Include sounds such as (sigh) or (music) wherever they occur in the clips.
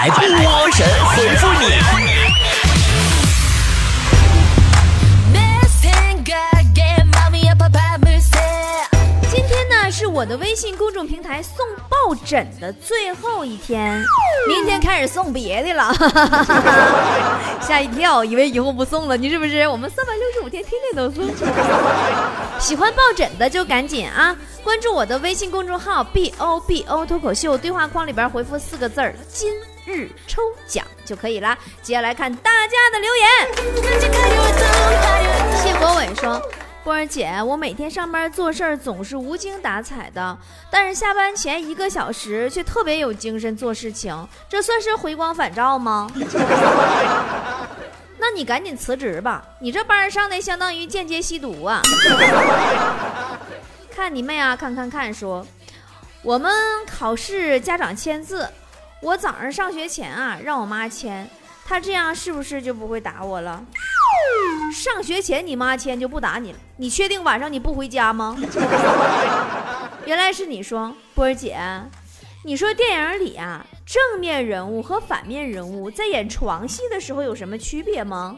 来波神回复你。是我的微信公众平台送抱枕的最后一天，明天开始送别的了，(laughs) 吓一跳，以为以后不送了，你是不是？我们三百六十五天天天都送。喜欢抱枕的就赶紧啊，关注我的微信公众号 B O B O 脱口秀，对话框里边回复四个字儿“今日抽奖”就可以啦。接下来看大家的留言。谢国伟说。波儿姐，我每天上班做事儿总是无精打采的，但是下班前一个小时却特别有精神做事情，这算是回光返照吗？(laughs) 那你赶紧辞职吧，你这班上的相当于间接吸毒啊！看你妹啊！看看看，说我们考试家长签字，我早上上学前啊让我妈签，她这样是不是就不会打我了？上学前你妈签就不打你了，你确定晚上你不回家吗？原来是你说，波儿姐，你说电影里啊，正面人物和反面人物在演床戏的时候有什么区别吗？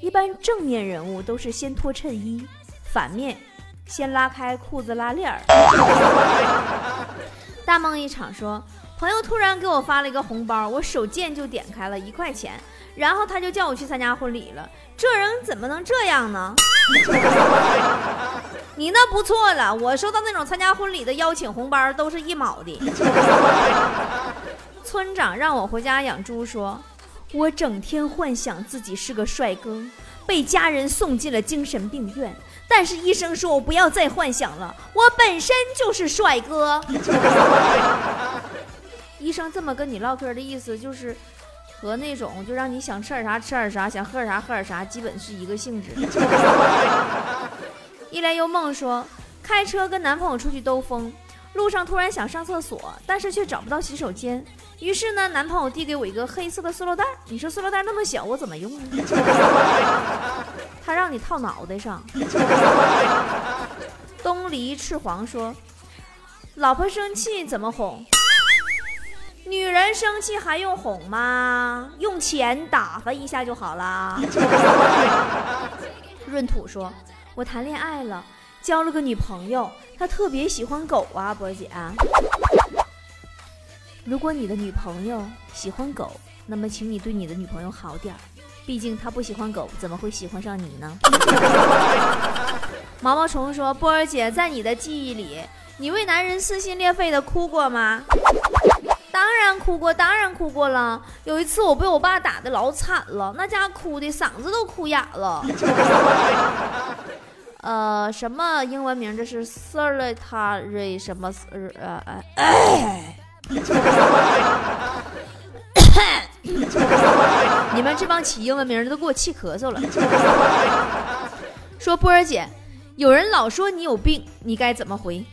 一般正面人物都是先脱衬衣，反面先拉开裤子拉链儿。大梦一场说，朋友突然给我发了一个红包，我手贱就点开了一块钱。然后他就叫我去参加婚礼了，这人怎么能这样呢？(laughs) 你那不错了，我收到那种参加婚礼的邀请红包都是一毛的。(laughs) 村长让我回家养猪，说我整天幻想自己是个帅哥，被家人送进了精神病院，但是医生说我不要再幻想了，我本身就是帅哥。医生这么跟你唠嗑的意思就是。和那种就让你想吃点啥吃点啥，想喝点啥喝点啥，基本是一个性质。(laughs) 一帘幽梦说，开车跟男朋友出去兜风，路上突然想上厕所，但是却找不到洗手间。于是呢，男朋友递给我一个黑色的塑料袋。你说塑料袋那么小，我怎么用呢？(laughs) 他让你套脑袋上。东篱赤黄说，老婆生气怎么哄？女人生气还用哄吗？用钱打发一下就好了。(laughs) 闰土说：“我谈恋爱了，交了个女朋友，她特别喜欢狗啊，波姐。如果你的女朋友喜欢狗，那么请你对你的女朋友好点儿，毕竟她不喜欢狗，怎么会喜欢上你呢？” (laughs) 毛毛虫说：“波儿姐，在你的记忆里，你为男人撕心裂肺的哭过吗？”当然哭过，当然哭过了。有一次我被我爸打的老惨了，那家哭的嗓子都哭哑了。(laughs) 呃，什么英文名？这是 solitary 什么？呃呃，(laughs) 你们这帮起英文名的都给我气咳嗽了。说波儿姐，有人老说你有病，你该怎么回？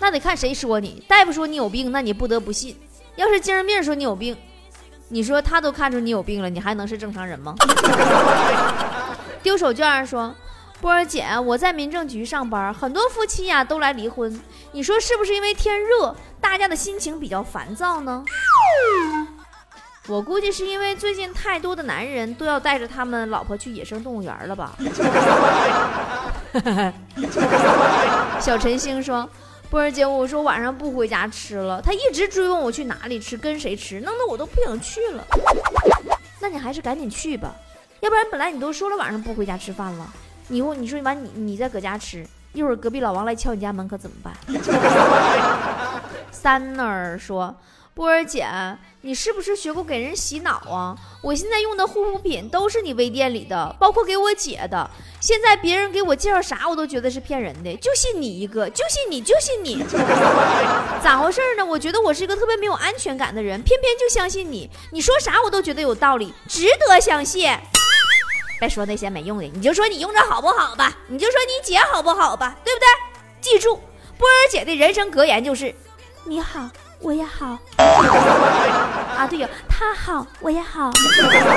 那得看谁说你，大夫说你有病，那你不得不信。要是精神病说你有病，你说他都看出你有病了，你还能是正常人吗？(laughs) 丢手绢说，波儿姐，我在民政局上班，很多夫妻呀都来离婚，你说是不是因为天热，大家的心情比较烦躁呢？我估计是因为最近太多的男人都要带着他们老婆去野生动物园了吧。(laughs) 小陈星说。波儿姐，我说晚上不回家吃了，他一直追问我去哪里吃，跟谁吃，弄得我都不想去了。那你还是赶紧去吧，要不然本来你都说了晚上不回家吃饭了，你我你说你完你你再搁家吃，一会儿隔壁老王来敲你家门可怎么办？(laughs) 三那儿说。波儿姐，你是不是学过给人洗脑啊？我现在用的护肤品都是你微店里的，包括给我姐的。现在别人给我介绍啥，我都觉得是骗人的，就信你一个，就信你，就信你。(laughs) 咋回事呢？我觉得我是一个特别没有安全感的人，偏偏就相信你。你说啥我都觉得有道理，值得相信。别说那些没用的，你就说你用着好不好吧？你就说你姐好不好吧？对不对？记住，波儿姐的人生格言就是：你好。我也好 (laughs) 啊，对呀，他好，我也好。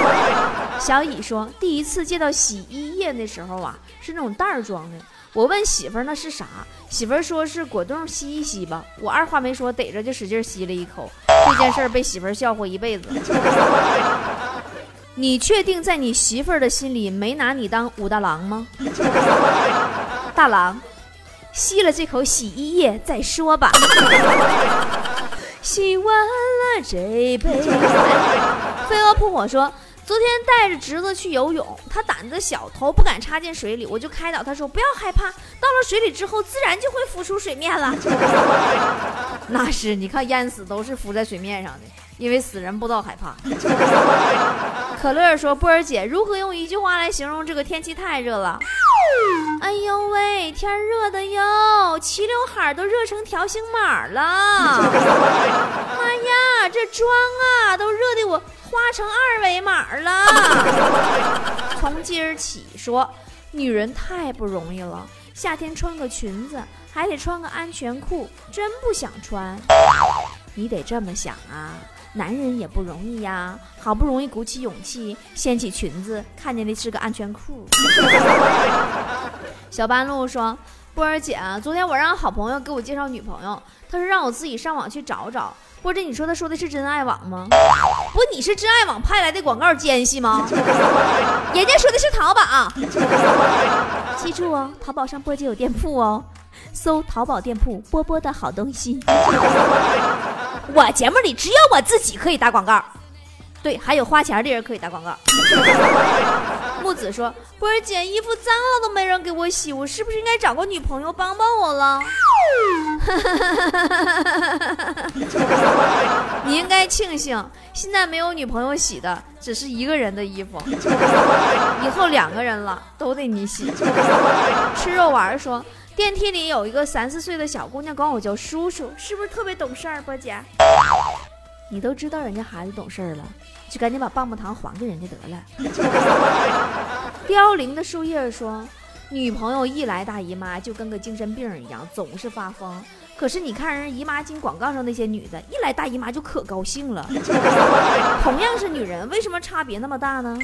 (laughs) 小乙说，第一次见到洗衣液的时候啊，是那种袋儿装的。我问媳妇儿那是啥，媳妇儿说是果冻吸一吸吧。我二话没说，逮着就使劲吸了一口，这件事儿被媳妇儿笑话一辈子。你确定在你媳妇儿的心里没拿你当武大郎吗？(laughs) 大郎，吸了这口洗衣液再说吧。洗完了这杯。(laughs) 飞蛾扑火说。昨天带着侄子去游泳，他胆子小，头不敢插进水里，我就开导他说：“不要害怕，到了水里之后，自然就会浮出水面了。(laughs) ”那是，你看淹死都是浮在水面上的，因为死人不知道害怕。(laughs) 可乐说：“波儿姐，如何用一句话来形容这个天气太热了？”哎呦喂，天热的哟，齐刘海都热成条形码了。妈呀，这妆啊，都热的我。花成二维码了。从今儿起说，女人太不容易了。夏天穿个裙子，还得穿个安全裤，真不想穿。你得这么想啊，男人也不容易呀，好不容易鼓起勇气掀起裙子，看见的是个安全裤。(laughs) 小半路说：“波儿姐，昨天我让好朋友给我介绍女朋友，他说让我自己上网去找找。”或者你说他说的是真爱网吗？不，你是真爱网派来的广告奸细吗？(laughs) 人家说的是淘宝，(laughs) 记住哦，淘宝上波姐有店铺哦，搜淘宝店铺波波的好东西。我节目里只有我自己可以打广告，对，还有花钱的人可以打广告。(laughs) 木子说：“波儿姐，衣服脏了都没人给我洗，我是不是应该找个女朋友帮帮我了？” (laughs) 你应该庆幸，现在没有女朋友洗的，只是一个人的衣服。以后两个人了，都得你洗。吃肉丸说：“电梯里有一个三四岁的小姑娘，管我叫叔叔，是不是特别懂事儿？”波姐，你都知道人家孩子懂事儿了。就赶紧把棒棒糖还给人家得了。(laughs) 凋零的树叶说：“女朋友一来大姨妈就跟个精神病一样，总是发疯。可是你看人姨妈巾广告上那些女的，一来大姨妈就可高兴了。(laughs) 同样是女人，为什么差别那么大呢？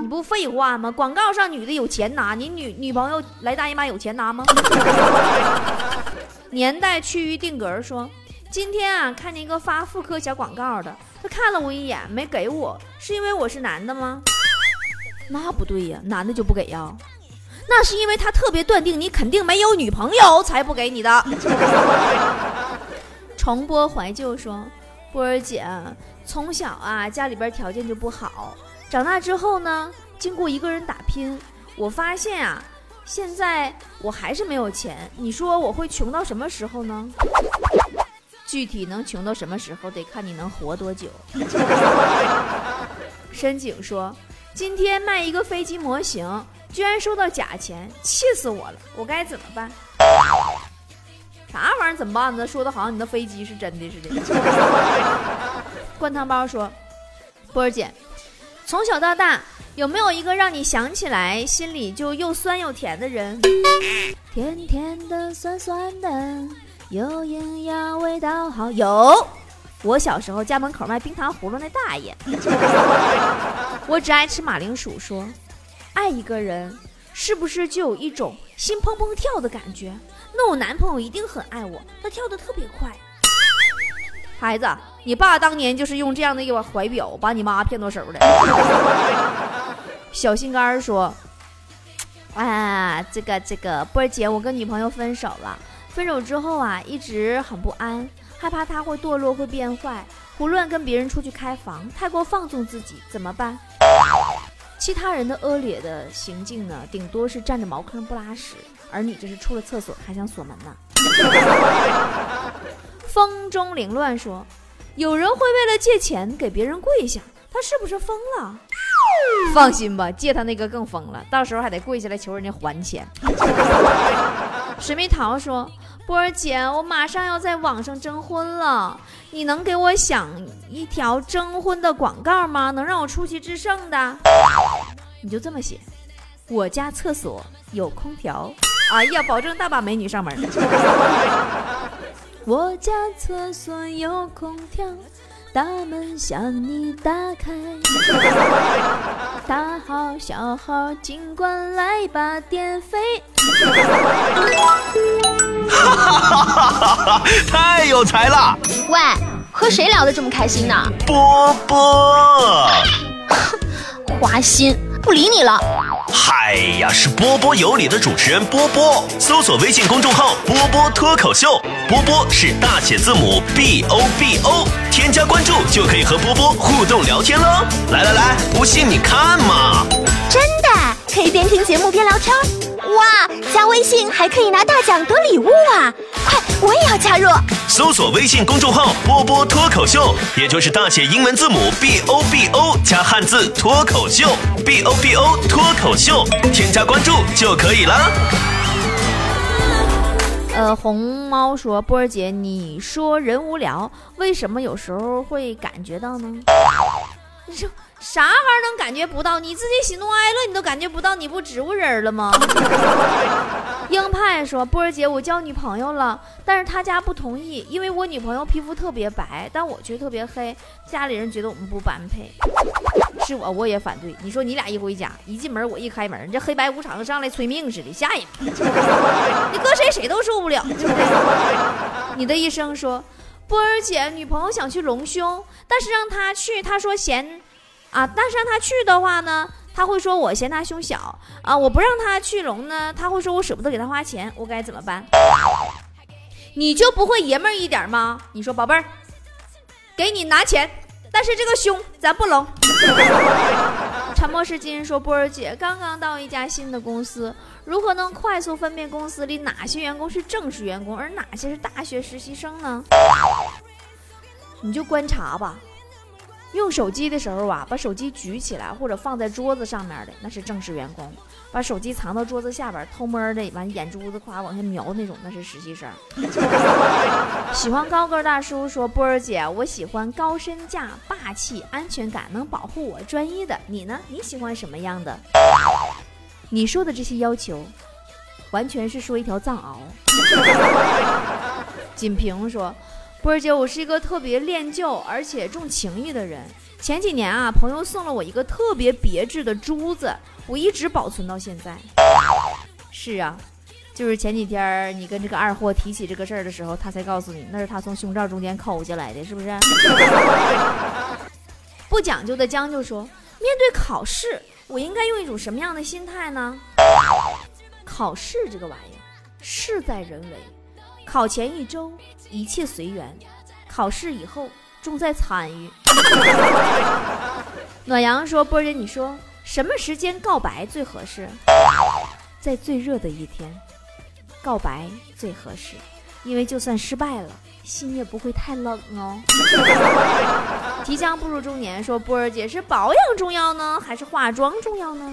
你不废话吗？广告上女的有钱拿，你女女朋友来大姨妈有钱拿吗？” (laughs) 年代趋于定格说：“今天啊，看见一个发妇科小广告的。”他看了我一眼，没给我，是因为我是男的吗？那不对呀，男的就不给呀？那是因为他特别断定你肯定没有女朋友，才不给你的。(laughs) 重播怀旧说，波儿姐从小啊家里边条件就不好，长大之后呢，经过一个人打拼，我发现啊，现在我还是没有钱。你说我会穷到什么时候呢？具体能穷到什么时候，得看你能活多久。深井说：“今天卖一个飞机模型，居然收到假钱，气死我了！我该怎么办？啥玩意儿怎么办呢？说的好像你的飞机是真的似的。(laughs) ”灌汤包说：“波儿姐，从小到大有没有一个让你想起来心里就又酸又甜的人？甜甜的，酸酸的。”有营养，味道好。有，我小时候家门口卖冰糖葫芦那大爷。我只爱吃马铃薯。说，爱一个人，是不是就有一种心砰砰跳的感觉？那我男朋友一定很爱我，他跳的特别快。孩子，你爸当年就是用这样的一个怀表把你妈骗到手的。小心肝儿说，啊，这个这个波儿姐，我跟女朋友分手了。分手之后啊，一直很不安，害怕他会堕落，会变坏，胡乱跟别人出去开房，太过放纵自己，怎么办？其他人的恶劣的行径呢，顶多是占着茅坑不拉屎，而你这是出了厕所还想锁门呢。(laughs) 风中凌乱说，有人会为了借钱给别人跪下，他是不是疯了？放心吧，借他那个更疯了，到时候还得跪下来求人家还钱。水蜜桃说：“波儿姐，我马上要在网上征婚了，你能给我想一条征婚的广告吗？能让我出奇制胜的？你就这么写，我家厕所有空调。哎呀，保证大把美女上门。(laughs) 我家厕所有空调。”大门向你打开，(laughs) 大号小号尽管来吧，电费。哈哈哈哈哈！太有才了。喂。和谁聊得这么开心呢？波波。(laughs) 花心，不理你了。嗨呀，是波波有理的主持人波波。搜索微信公众号“波波脱口秀”，波波是大写字母 B O B O，添加关注就可以和波波互动聊天喽。来来来，不信你看嘛。真的，可以边听节目边聊天。哇，加微信还可以拿大奖得礼物啊！快，我也要加入。搜索微信公众号“波波脱口秀”，也就是大写英文字母 B O B O 加汉字脱口秀，B O B O 脱口秀，添加关注就可以了。呃，红猫说：“波儿姐，你说人无聊，为什么有时候会感觉到呢？你说啥玩意儿能感觉不到？你自己喜怒哀乐你都感觉不到，你不植物人了吗？” (laughs) 鹰派说：“波儿姐，我交女朋友了，但是他家不同意，因为我女朋友皮肤特别白，但我却特别黑，家里人觉得我们不般配。是我，我也反对。你说你俩一回家，一进门我一开门，这黑白无常上来催命似的，吓人。(laughs) 你搁谁谁都受不了，对不对？你的一生说，波儿姐，女朋友想去隆胸，但是让她去，她说嫌，啊，但是让他去的话呢？”他会说：“我嫌他胸小啊，我不让他去隆呢。”他会说：“我舍不得给他花钱，我该怎么办？”你就不会爷们儿一点吗？你说，宝贝儿，给你拿钱，但是这个胸咱不隆。(laughs) 沉默是金说：“波儿姐刚刚到一家新的公司，如何能快速分辨公司里哪些员工是正式员工，而哪些是大学实习生呢？你就观察吧。”用手机的时候啊，把手机举起来或者放在桌子上面的那是正式员工；把手机藏到桌子下边偷摸的完眼珠子夸往下瞄那种那是实习生。(laughs) 喜欢高个大叔说：“波儿姐，我喜欢高身价、霸气、安全感，能保护我、专一的。你呢？你喜欢什么样的？你说的这些要求，完全是说一条藏獒。(laughs) ”锦屏说。波儿姐，我是一个特别恋旧而且重情义的人。前几年啊，朋友送了我一个特别别致的珠子，我一直保存到现在。是啊，就是前几天你跟这个二货提起这个事儿的时候，他才告诉你那是他从胸罩中间抠下来的，是不是？(laughs) 不讲究的将就说，面对考试，我应该用一种什么样的心态呢？考试这个玩意儿，事在人为。考前一周一切随缘，考试以后重在参与。暖阳说：“波姐，你说什么时间告白最合适？在最热的一天，告白最合适，因为就算失败了，心也不会太冷哦。”即将步入中年说：“波儿姐是保养重要呢，还是化妆重要呢？”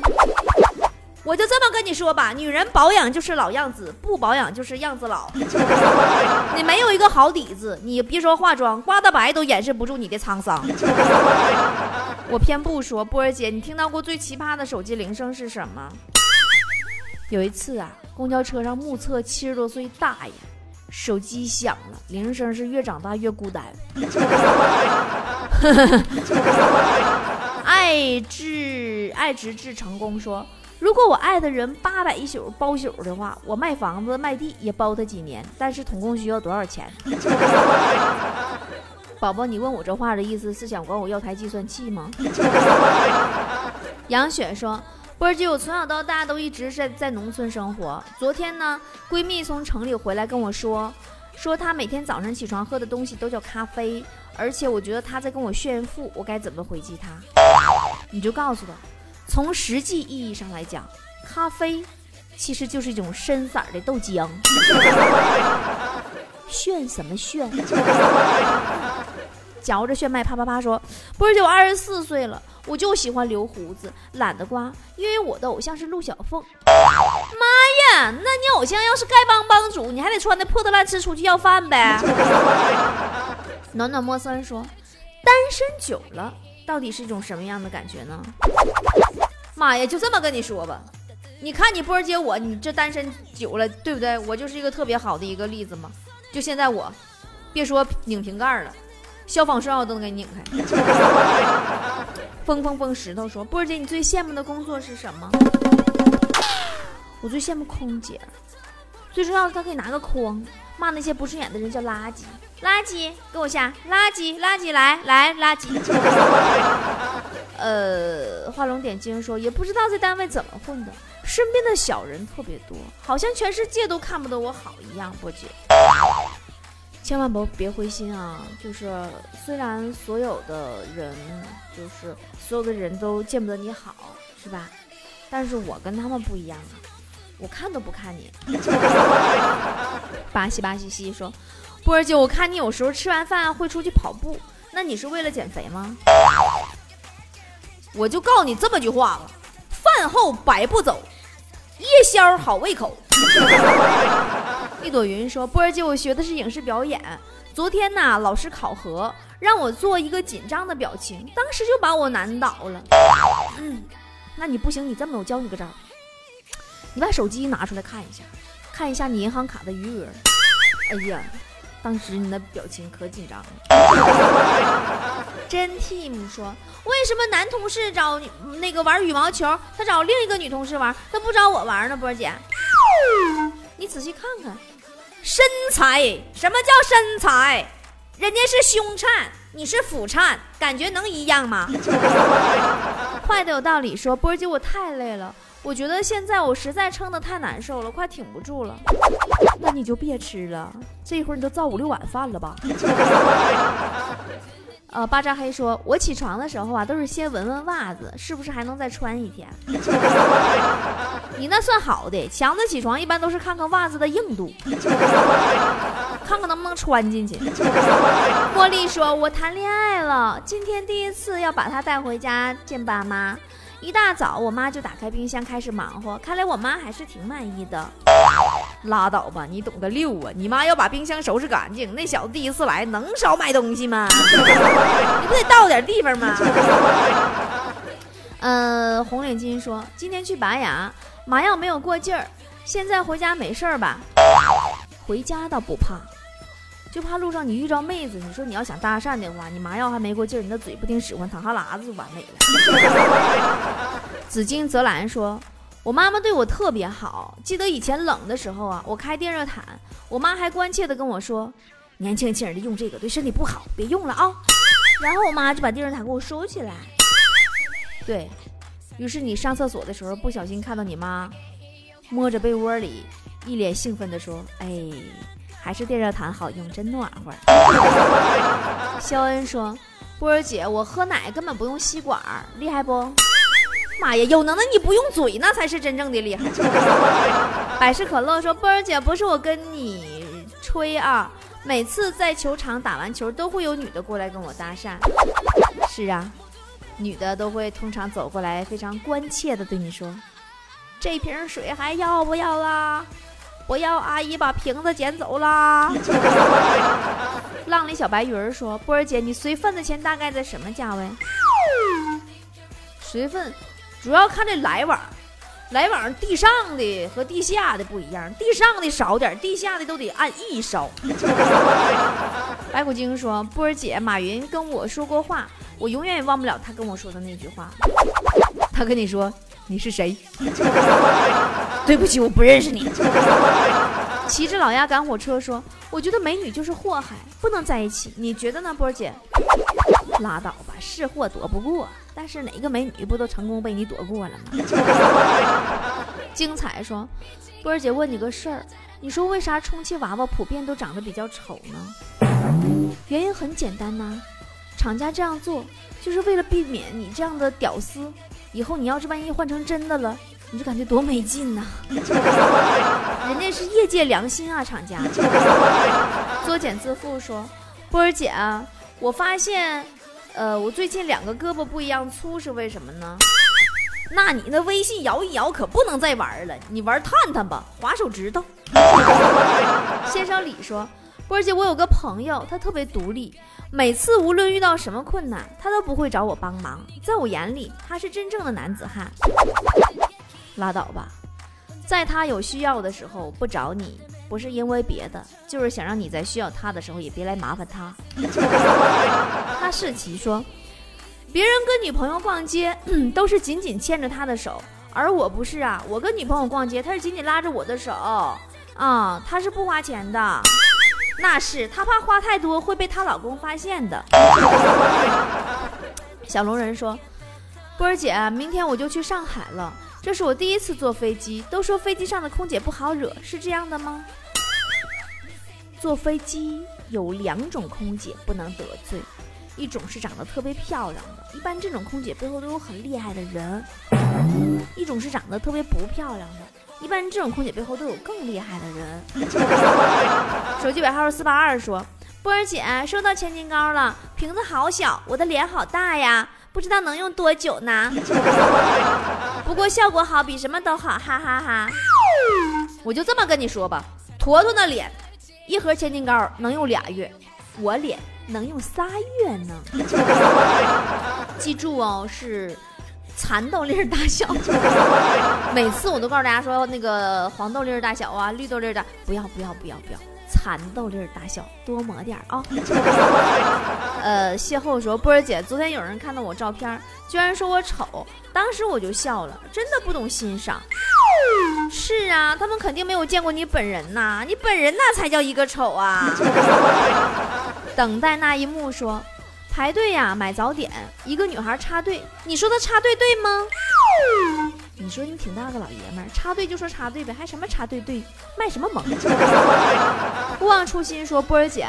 我就这么跟你说吧，女人保养就是老样子，不保养就是样子老。(laughs) 你没有一个好底子，你别说化妆，刮的白都掩饰不住你的沧桑。(laughs) 我偏不说，波儿姐，你听到过最奇葩的手机铃声是什么？有一次啊，公交车上目测七十多岁大爷，手机响了，铃声是越长大越孤单。(laughs) 爱至爱直至成功说。如果我爱的人八百一宿包宿的话，我卖房子卖地也包他几年。但是总共需要多少钱？(laughs) 宝宝，你问我这话的意思是想管我要台计算器吗？(laughs) 杨雪说：“波儿姐，我从小到大都一直是在农村生活。昨天呢，闺蜜从城里回来跟我说，说她每天早上起床喝的东西都叫咖啡，而且我觉得她在跟我炫富，我该怎么回击她？你就告诉她。”从实际意义上来讲，咖啡其实就是一种深色的豆浆。炫什么炫？(laughs) 嚼着炫迈啪啪啪说：“不是，就二十四岁了，我就喜欢留胡子，懒得刮，因为我的偶像是陆小凤。”妈呀，那你偶像要是丐帮帮主，你还得穿的破的烂吃出去要饭呗？暖暖莫森说：“单身久了，到底是一种什么样的感觉呢？”妈呀，就这么跟你说吧，你看你波儿姐我，你这单身久了，对不对？我就是一个特别好的一个例子嘛。就现在我，别说拧瓶盖了，消防栓我都能给你拧开。风风风石头说，波儿姐，你最羡慕的工作是什么？我最羡慕空姐，最重要的，他可以拿个筐骂那些不顺眼的人叫垃圾，垃圾给我下，垃圾垃圾来来垃圾。呃，画龙点睛说，也不知道在单位怎么混的，身边的小人特别多，好像全世界都看不得我好一样。波姐，千万不别灰心啊！就是虽然所有的人，就是所有的人都见不得你好，是吧？但是我跟他们不一样啊，我看都不看你。(laughs) 巴西巴西西说，波儿姐，我看你有时候吃完饭会出去跑步，那你是为了减肥吗？我就告诉你这么句话吧，饭后百步走，夜宵好胃口。(laughs) 一朵云说：“波儿姐，我学的是影视表演。昨天呐，老师考核让我做一个紧张的表情，当时就把我难倒了。嗯，那你不行，你这么，我教你个招，你把手机拿出来看一下，看一下你银行卡的余额。哎呀，当时你那表情可紧张了。(laughs) ”真 team 说。为什么男同事找那个玩羽毛球，他找另一个女同事玩，他不找我玩呢？波姐，你仔细看看，身材，什么叫身材？人家是胸颤，你是腹颤，感觉能一样吗？(laughs) 坏的有道理，说波姐，我太累了，我觉得现在我实在撑得太难受了，快挺不住了。那你就别吃了，这会儿你都造五六碗饭了吧？(laughs) 呃，巴扎黑说：“我起床的时候啊，都是先闻闻袜子，是不是还能再穿一天？(laughs) 你那算好的，强子起床一般都是看看袜子的硬度，(laughs) 看看能不能穿进去。”茉莉说：“我谈恋爱了，今天第一次要把他带回家见爸妈。一大早，我妈就打开冰箱开始忙活，看来我妈还是挺满意的。”拉倒吧，你懂个六啊！你妈要把冰箱收拾干净，那小子第一次来能少买东西吗？(laughs) 你不得到点地方吗？嗯，(laughs) 红领巾说今天去拔牙，麻药没有过劲儿，现在回家没事儿吧？回家倒不怕，就怕路上你遇着妹子，你说你要想搭讪的话，你麻药还没过劲儿，你那嘴不听使唤，淌哈喇子就完美了。紫金泽兰说。我妈妈对我特别好，记得以前冷的时候啊，我开电热毯，我妈还关切的跟我说：“年轻轻的用这个对身体不好，别用了啊。”然后我妈就把电热毯给我收起来。对于是，你上厕所的时候不小心看到你妈摸着被窝里，一脸兴奋的说：“哎，还是电热毯好用，真暖和。”肖恩说：“波儿姐，我喝奶根本不用吸管，厉害不？”妈呀，有能耐你不用嘴，那才是真正的厉害。(laughs) 百事可乐说：“波儿姐，不是我跟你吹啊，每次在球场打完球，都会有女的过来跟我搭讪。是啊，女的都会通常走过来，非常关切的对你说：‘这瓶水还要不要啦？不要，阿姨把瓶子捡走啦。(laughs) ’浪里小白鱼儿说：‘波儿姐，你随份子钱大概在什么价位？随份。’主要看这来往，来往地上的和地下的不一样，地上的少点，地下的都得按亿烧。(laughs) 白骨精说：“波儿姐，马云跟我说过话，我永远也忘不了他跟我说的那句话。他跟你说你是谁？(laughs) 对不起，我不认识你。(laughs) ”骑着老鸭赶火车说：“我觉得美女就是祸害，不能在一起。你觉得呢，波儿姐？拉倒吧，是祸躲不过。”但是哪个美女不都成功被你躲过了吗？(laughs) 精彩说，波儿姐问你个事儿，你说为啥充气娃娃普遍都长得比较丑呢？原因很简单呐，厂家这样做就是为了避免你这样的屌丝，以后你要是万一换成真的了，你就感觉多没劲呐。(laughs) 人家是业界良心啊，厂家。作茧自缚说，波儿姐啊，我发现。呃，我最近两个胳膊不一样粗，是为什么呢？那你那微信摇一摇可不能再玩了，你玩探探吧，划手指头。(laughs) 先生李说，波儿姐，我有个朋友，他特别独立，每次无论遇到什么困难，他都不会找我帮忙，在我眼里，他是真正的男子汉。拉倒吧，在他有需要的时候不找你。不是因为别的，就是想让你在需要他的时候也别来麻烦他。哈士奇说：“别人跟女朋友逛街 (clears throat) 都是紧紧牵着他的手，而我不是啊，我跟女朋友逛街，他是紧紧拉着我的手。啊，她是不花钱的。那是她怕花太多会被她老公发现的。(laughs) 小龙人说：“波儿姐，明天我就去上海了，这是我第一次坐飞机。都说飞机上的空姐不好惹，是这样的吗？坐飞机有两种空姐不能得罪，一种是长得特别漂亮的，一般这种空姐背后都有很厉害的人；一种是长得特别不漂亮的。”一般这种空姐背后都有更厉害的人。(laughs) 手机尾号是四八二说：“波儿姐收到千金膏了，瓶子好小，我的脸好大呀，不知道能用多久呢？(laughs) 不过效果好，比什么都好，哈哈哈！我就这么跟你说吧，坨坨的脸，一盒千金膏能用俩月，我脸能用仨月呢。(laughs) 记住哦，是。”蚕豆粒儿大小，(laughs) 每次我都告诉大家说，那个黄豆粒儿大小啊，绿豆粒儿的，不要不要不要不要，蚕豆粒儿大小，多抹点啊。(laughs) 呃，邂逅说，波儿姐，昨天有人看到我照片，居然说我丑，当时我就笑了，真的不懂欣赏。是啊，他们肯定没有见过你本人呐，你本人那才叫一个丑啊。(laughs) 等待那一幕说。排队呀，买早点，一个女孩插队，你说她插队对吗？你说你挺大个老爷们儿，插队就说插队呗，还什么插队队，卖什么萌？不忘初心说波儿姐，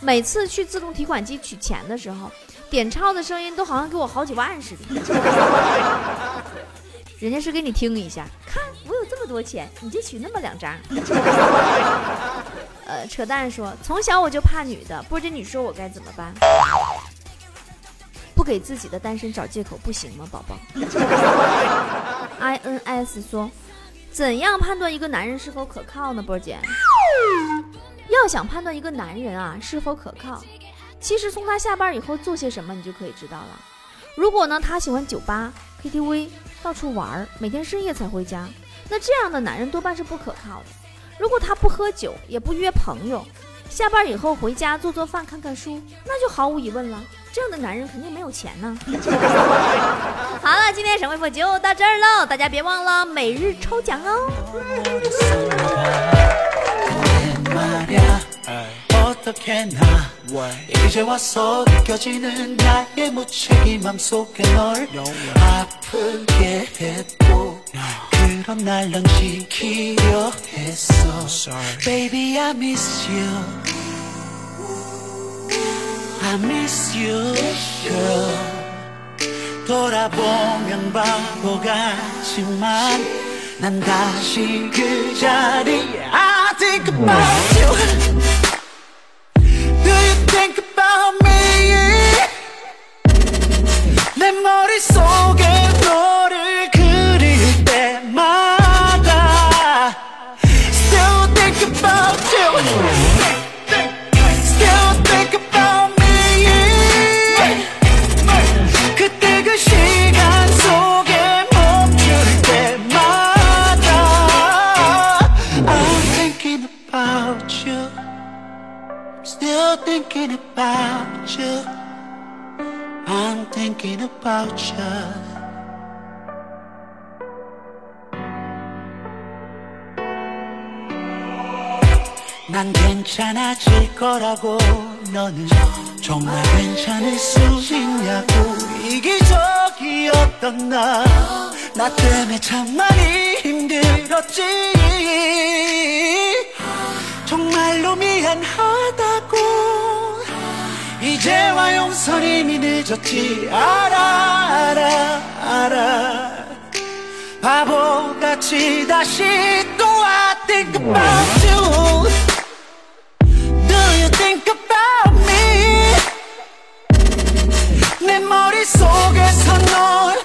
每次去自动提款机取钱的时候，点钞的声音都好像给我好几万似的。人家是给你听一下，看我有这么多钱，你就取那么两张。呃，扯淡说，从小我就怕女的，波姐，你说我该怎么办？不给自己的单身找借口不行吗，宝宝？I N S 说，怎样判断一个男人是否可靠呢？波姐，要想判断一个男人啊是否可靠，其实从他下班以后做些什么你就可以知道了。如果呢他喜欢酒吧、K T V，到处玩，每天深夜才回家，那这样的男人多半是不可靠的。如果他不喝酒，也不约朋友。下班以后回家做做饭、看看书，那就毫无疑问了。这样的男人肯定没有钱呢。(laughs) 好了，今天神回复就到这儿喽，大家别忘了每日抽奖哦。I miss you, girl. 돌아보면 바보 같지만 난 다시 그 자리에 I think about you. Do you think about me? 내 머릿속에 thinking about you. 난 괜찮아질 거라고 너는 정말 괜찮을 수 있냐고. 이기적이었던 나. 나 때문에 참 많이 힘들었지. 정말로 미안하다고 이제와 이미 늦었지 알아 알아 알아. 바보같이 다시 또 I think about you. Do you think about me? 내 머릿속에서 넌